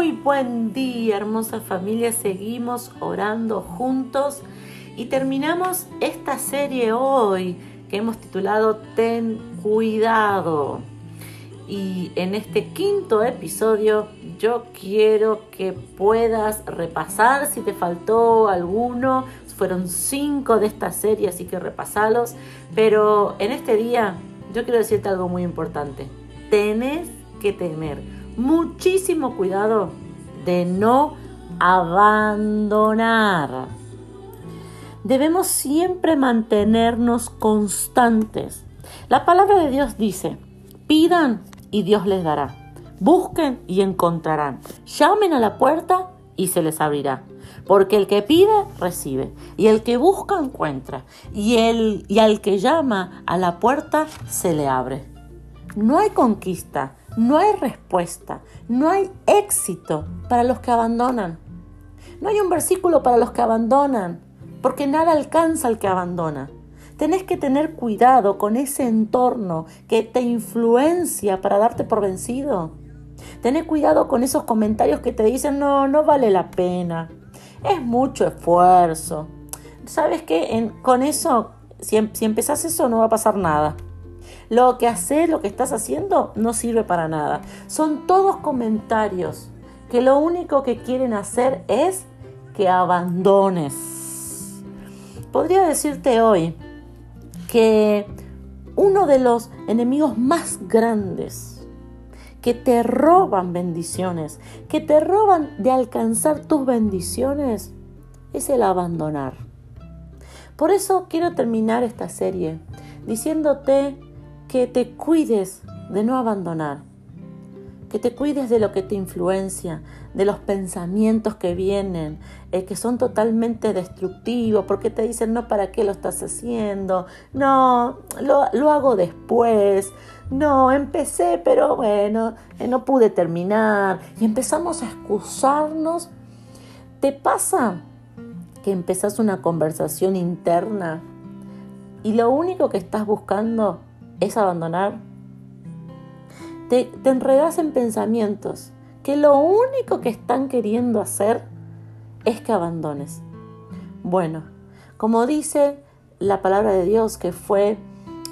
Muy buen día, hermosa familia. Seguimos orando juntos y terminamos esta serie hoy que hemos titulado Ten cuidado. Y en este quinto episodio yo quiero que puedas repasar si te faltó alguno. Fueron cinco de esta serie, así que repasalos. Pero en este día yo quiero decirte algo muy importante. Tenés que tener muchísimo cuidado de no abandonar. Debemos siempre mantenernos constantes. La palabra de Dios dice, pidan y Dios les dará. Busquen y encontrarán. Llamen a la puerta y se les abrirá. Porque el que pide, recibe. Y el que busca, encuentra. Y, el, y al que llama a la puerta, se le abre. No hay conquista, no hay respuesta, no hay éxito para los que abandonan. No hay un versículo para los que abandonan, porque nada alcanza al que abandona. Tenés que tener cuidado con ese entorno que te influencia para darte por vencido. Tenés cuidado con esos comentarios que te dicen, no, no vale la pena. Es mucho esfuerzo. ¿Sabes qué? con eso, si, em, si empezás eso, no va a pasar nada. Lo que haces, lo que estás haciendo, no sirve para nada. Son todos comentarios que lo único que quieren hacer es que abandones. Podría decirte hoy que uno de los enemigos más grandes que te roban bendiciones, que te roban de alcanzar tus bendiciones, es el abandonar. Por eso quiero terminar esta serie diciéndote que te cuides de no abandonar, que te cuides de lo que te influencia, de los pensamientos que vienen, eh, que son totalmente destructivos, porque te dicen, no, ¿para qué lo estás haciendo? No, lo, lo hago después. No, empecé, pero bueno, eh, no pude terminar. Y empezamos a excusarnos. ¿Te pasa que empezás una conversación interna y lo único que estás buscando es abandonar. Te, te enredas en pensamientos que lo único que están queriendo hacer es que abandones. Bueno, como dice la palabra de Dios que fue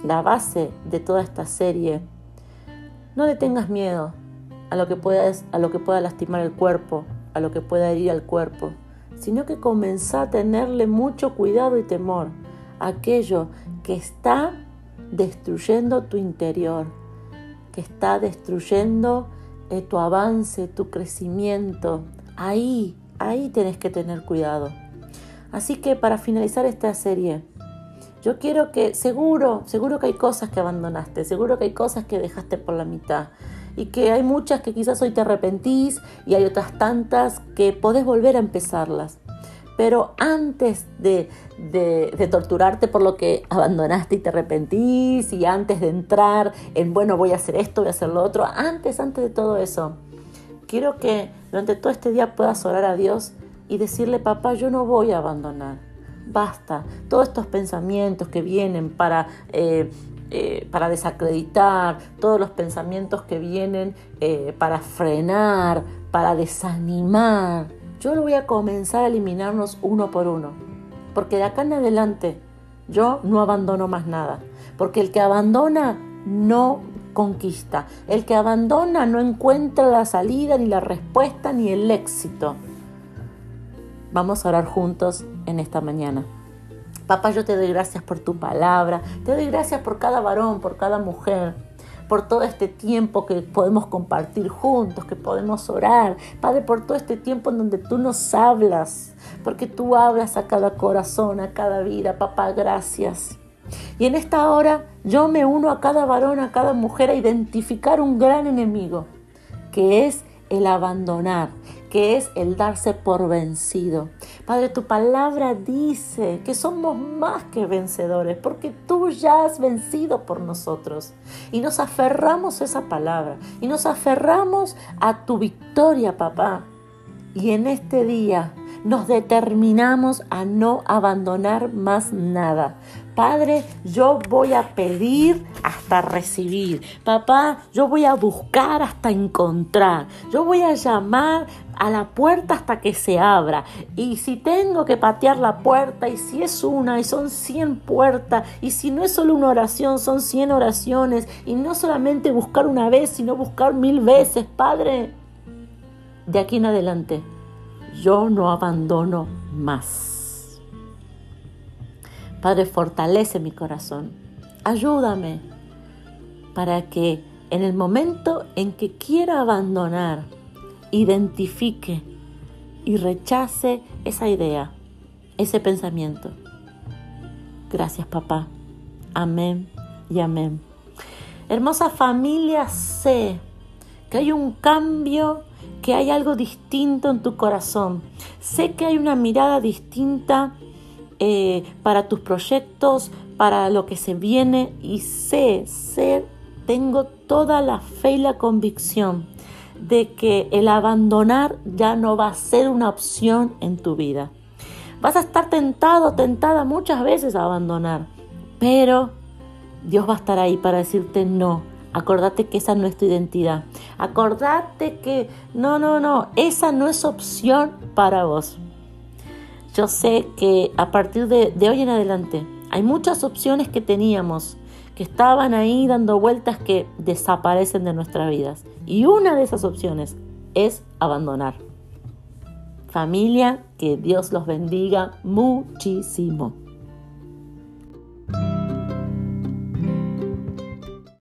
la base de toda esta serie, no le tengas miedo a lo que puedas, a lo que pueda lastimar el cuerpo, a lo que pueda herir al cuerpo, sino que comenzá a tenerle mucho cuidado y temor a aquello que está destruyendo tu interior, que está destruyendo eh, tu avance, tu crecimiento. Ahí, ahí tenés que tener cuidado. Así que para finalizar esta serie, yo quiero que, seguro, seguro que hay cosas que abandonaste, seguro que hay cosas que dejaste por la mitad y que hay muchas que quizás hoy te arrepentís y hay otras tantas que podés volver a empezarlas. Pero antes de, torturarte por lo que abandonaste y te arrepentís, y antes de entrar en, bueno, voy a hacer esto, voy a hacer lo otro, antes, antes de todo eso, quiero que durante todo este día puedas orar a Dios y decirle, papá, yo no voy a abandonar. Basta, todos estos pensamientos que vienen para... Eh, eh, para desacreditar, todos los pensamientos que vienen eh, para frenar, para desanimar, yo lo voy a comenzar a eliminarnos uno por uno. Porque de acá en adelante yo no abandono más nada. Porque el que abandona no conquista. El que abandona no encuentra la salida, ni la respuesta, ni el éxito. Vamos a orar juntos en esta mañana. Papá, yo te doy gracias por tu palabra. Te doy gracias por cada varón, por cada mujer por todo este tiempo que podemos compartir juntos, que podemos orar. Padre, por todo este tiempo en donde tú nos hablas, porque tú hablas a cada corazón, a cada vida. Papá, gracias. Y en esta hora yo me uno a cada varón, a cada mujer a identificar un gran enemigo, que es el abandonar, que es el darse por vencido. Padre, tu palabra dice que somos más que vencedores, porque tú ya has vencido por nosotros. Y nos aferramos a esa palabra, y nos aferramos a tu victoria, papá. Y en este día nos determinamos a no abandonar más nada. Padre, yo voy a pedir hasta recibir. Papá, yo voy a buscar hasta encontrar. Yo voy a llamar a la puerta hasta que se abra. Y si tengo que patear la puerta, y si es una, y son 100 puertas, y si no es solo una oración, son 100 oraciones, y no solamente buscar una vez, sino buscar mil veces, Padre, de aquí en adelante, yo no abandono más. Padre, fortalece mi corazón. Ayúdame para que en el momento en que quiera abandonar, identifique y rechace esa idea, ese pensamiento. Gracias, papá. Amén y amén. Hermosa familia, sé que hay un cambio, que hay algo distinto en tu corazón. Sé que hay una mirada distinta eh, para tus proyectos, para lo que se viene y sé, sé, tengo toda la fe y la convicción de que el abandonar ya no va a ser una opción en tu vida. Vas a estar tentado, tentada muchas veces a abandonar, pero Dios va a estar ahí para decirte no. Acordate que esa no es tu identidad. Acordate que no, no, no, esa no es opción para vos. Yo sé que a partir de, hoy en adelante hay muchas opciones que teníamos que estaban ahí dando vueltas que desaparecen de nuestras vidas. Y una de esas opciones es abandonar. Familia, que Dios los bendiga muchísimo.